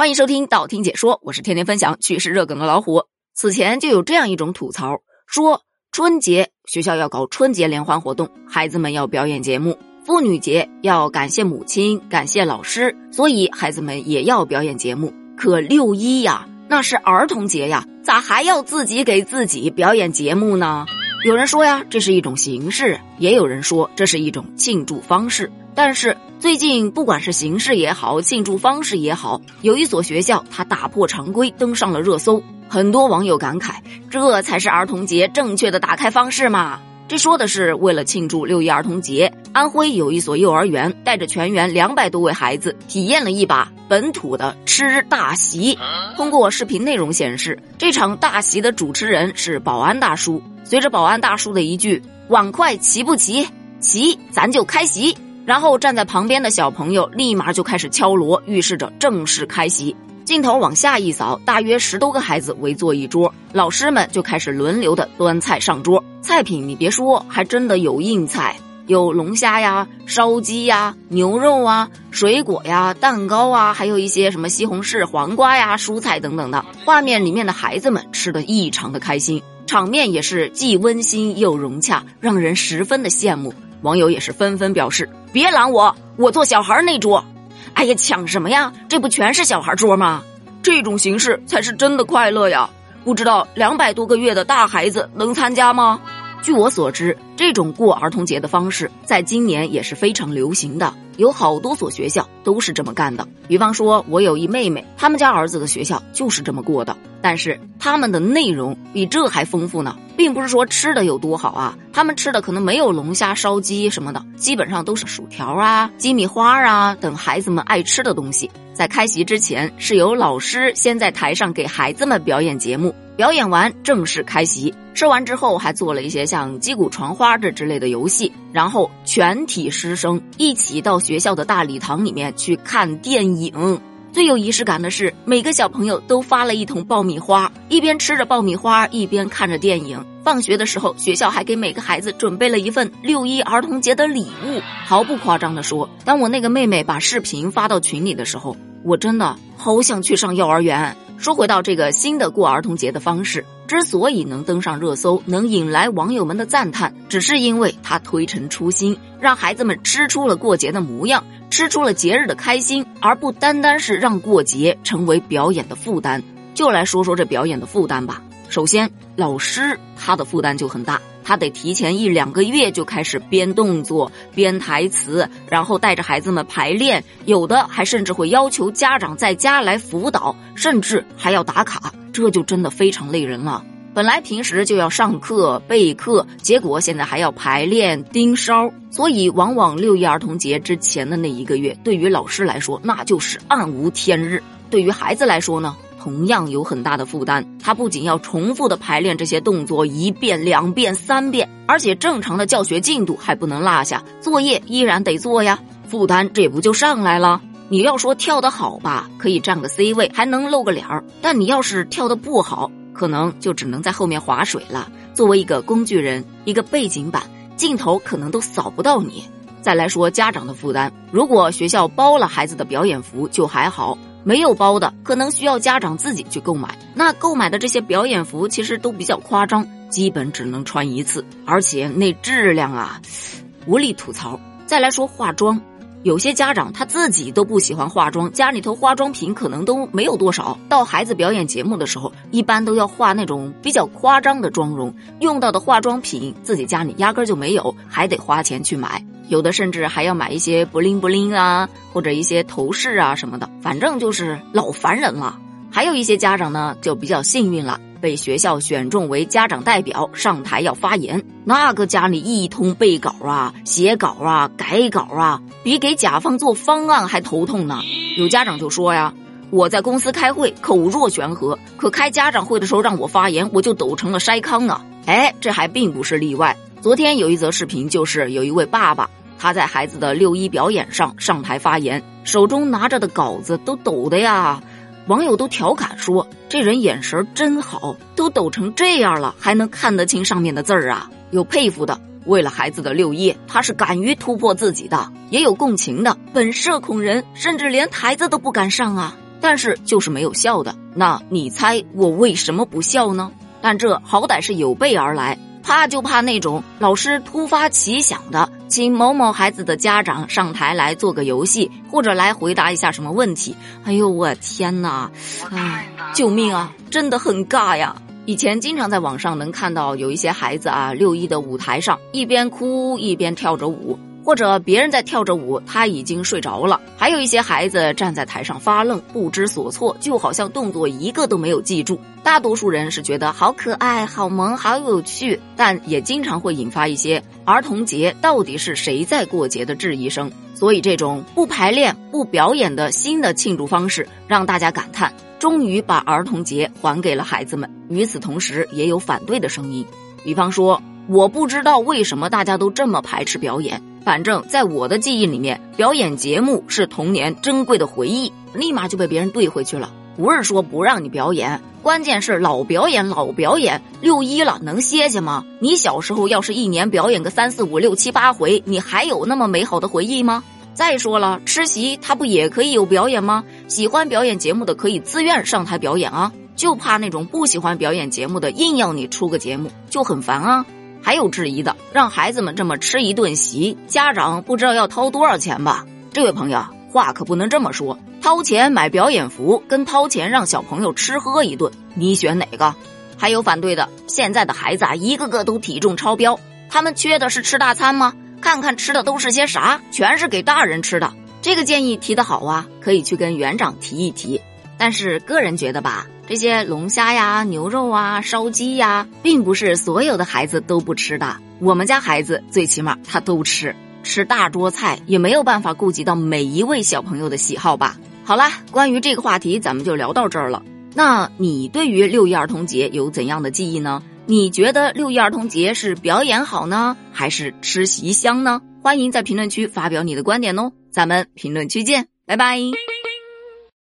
欢迎收听道听解说，我是天天分享趣事热梗的老虎。此前就有这样一种吐槽，说春节学校要搞春节联欢活动，孩子们要表演节目；妇女节要感谢母亲、感谢老师，所以孩子们也要表演节目。可六一呀，那是儿童节呀，咋还要自己给自己表演节目呢？有人说呀，这是一种形式；也有人说这是一种庆祝方式。但是最近，不管是形式也好，庆祝方式也好，有一所学校它打破常规，登上了热搜。很多网友感慨，这才是儿童节正确的打开方式嘛！这说的是为了庆祝六一儿童节，安徽有一所幼儿园带着全员两百多位孩子，体验了一把本土的吃大席。通过视频内容显示，这场大席的主持人是保安大叔。随着保安大叔的一句“碗筷齐不齐？齐，咱就开席。”然后站在旁边的小朋友立马就开始敲锣，预示着正式开席。镜头往下一扫，大约十多个孩子围坐一桌，老师们就开始轮流的端菜上桌。菜品你别说，还真的有硬菜，有龙虾呀、烧鸡呀、牛肉啊、水果呀、蛋糕啊，还有一些什么西红柿、黄瓜呀、蔬菜等等的。画面里面的孩子们吃的异常的开心，场面也是既温馨又融洽，让人十分的羡慕。网友也是纷纷表示：“别拦我，我坐小孩那桌。”哎呀，抢什么呀？这不全是小孩桌吗？这种形式才是真的快乐呀！不知道两百多个月的大孩子能参加吗？据我所知，这种过儿童节的方式在今年也是非常流行的，有好多所学校都是这么干的。比方说，我有一妹妹，他们家儿子的学校就是这么过的。但是他们的内容比这还丰富呢，并不是说吃的有多好啊，他们吃的可能没有龙虾、烧鸡什么的，基本上都是薯条啊、鸡米花啊等孩子们爱吃的东西。在开席之前，是由老师先在台上给孩子们表演节目，表演完正式开席。吃完之后，还做了一些像击鼓传花这之类的游戏，然后全体师生一起到学校的大礼堂里面去看电影。最有仪式感的是，每个小朋友都发了一桶爆米花，一边吃着爆米花，一边看着电影。放学的时候，学校还给每个孩子准备了一份六一儿童节的礼物。毫不夸张的说，当我那个妹妹把视频发到群里的时候，我真的好想去上幼儿园。说回到这个新的过儿童节的方式，之所以能登上热搜，能引来网友们的赞叹，只是因为他推陈出新，让孩子们吃出了过节的模样，吃出了节日的开心，而不单单是让过节成为表演的负担。就来说说这表演的负担吧。首先，老师他的负担就很大。他得提前一两个月就开始编动作、编台词，然后带着孩子们排练，有的还甚至会要求家长在家来辅导，甚至还要打卡，这就真的非常累人了。本来平时就要上课备课，结果现在还要排练盯梢，所以往往六一儿童节之前的那一个月，对于老师来说那就是暗无天日，对于孩子来说呢？同样有很大的负担，他不仅要重复的排练这些动作一遍、两遍、三遍，而且正常的教学进度还不能落下，作业依然得做呀，负担这不就上来了？你要说跳得好吧，可以占个 C 位，还能露个脸儿；但你要是跳得不好，可能就只能在后面划水了，作为一个工具人，一个背景板，镜头可能都扫不到你。再来说家长的负担，如果学校包了孩子的表演服就还好。没有包的，可能需要家长自己去购买。那购买的这些表演服其实都比较夸张，基本只能穿一次，而且那质量啊，无力吐槽。再来说化妆，有些家长他自己都不喜欢化妆，家里头化妆品可能都没有多少。到孩子表演节目的时候，一般都要化那种比较夸张的妆容，用到的化妆品自己家里压根就没有，还得花钱去买。有的甚至还要买一些布灵布灵啊，或者一些头饰啊什么的，反正就是老烦人了。还有一些家长呢，就比较幸运了，被学校选中为家长代表上台要发言。那个家里一通背稿啊、写稿啊、改稿啊，比给甲方做方案还头痛呢。有家长就说呀：“我在公司开会口若悬河，可开家长会的时候让我发言，我就抖成了筛糠啊。”哎，这还并不是例外。昨天有一则视频，就是有一位爸爸。他在孩子的六一表演上上台发言，手中拿着的稿子都抖的呀，网友都调侃说：“这人眼神真好，都抖成这样了，还能看得清上面的字儿啊！”有佩服的，为了孩子的六一，他是敢于突破自己的；也有共情的，本社恐人，甚至连台子都不敢上啊。但是就是没有笑的。那你猜我为什么不笑呢？但这好歹是有备而来。怕就怕那种老师突发奇想的，请某某孩子的家长上台来做个游戏，或者来回答一下什么问题。哎呦，我天哪！啊，救命啊！真的很尬呀。以前经常在网上能看到有一些孩子啊，六一的舞台上一边哭一边跳着舞。或者别人在跳着舞，他已经睡着了；还有一些孩子站在台上发愣，不知所措，就好像动作一个都没有记住。大多数人是觉得好可爱、好萌、好有趣，但也经常会引发一些儿童节到底是谁在过节的质疑声。所以，这种不排练、不表演的新的庆祝方式，让大家感叹：终于把儿童节还给了孩子们。与此同时，也有反对的声音，比方说。我不知道为什么大家都这么排斥表演。反正在我的记忆里面，表演节目是童年珍贵的回忆，立马就被别人怼回去了。不是说不让你表演，关键是老表演老表演，六一了能歇歇吗？你小时候要是一年表演个三四五六七八回，你还有那么美好的回忆吗？再说了，吃席他不也可以有表演吗？喜欢表演节目的可以自愿上台表演啊，就怕那种不喜欢表演节目的硬要你出个节目，就很烦啊。还有质疑的，让孩子们这么吃一顿席，家长不知道要掏多少钱吧？这位朋友，话可不能这么说。掏钱买表演服，跟掏钱让小朋友吃喝一顿，你选哪个？还有反对的，现在的孩子啊，一个个都体重超标，他们缺的是吃大餐吗？看看吃的都是些啥，全是给大人吃的。这个建议提的好啊，可以去跟园长提一提。但是个人觉得吧。这些龙虾呀、牛肉啊、烧鸡呀，并不是所有的孩子都不吃的。我们家孩子最起码他都吃，吃大桌菜也没有办法顾及到每一位小朋友的喜好吧。好啦，关于这个话题，咱们就聊到这儿了。那你对于六一儿童节有怎样的记忆呢？你觉得六一儿童节是表演好呢，还是吃席香呢？欢迎在评论区发表你的观点哦。咱们评论区见，拜拜。